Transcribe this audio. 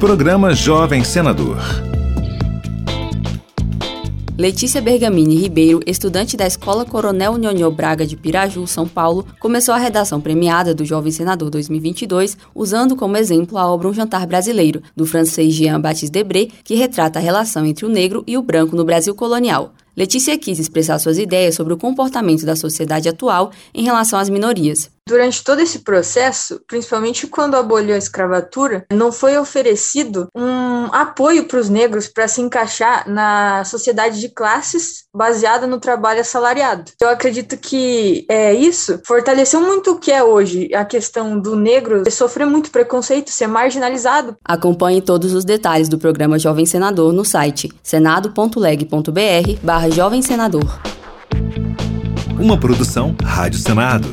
Programa Jovem Senador. Letícia Bergamini Ribeiro, estudante da Escola Coronel Nhonhô Braga de Piraju, São Paulo, começou a redação premiada do Jovem Senador 2022 usando como exemplo a obra Um Jantar Brasileiro, do francês Jean Baptiste Debré, que retrata a relação entre o negro e o branco no Brasil colonial. Letícia quis expressar suas ideias sobre o comportamento da sociedade atual em relação às minorias. Durante todo esse processo, principalmente quando aboliu a escravatura, não foi oferecido um apoio para os negros para se encaixar na sociedade de classes baseada no trabalho assalariado. Eu acredito que é isso fortaleceu muito o que é hoje a questão do negro sofrer muito preconceito, ser marginalizado. Acompanhe todos os detalhes do programa Jovem Senador no site senado.leg.br/barra Jovem Senador. Uma produção Rádio Senado.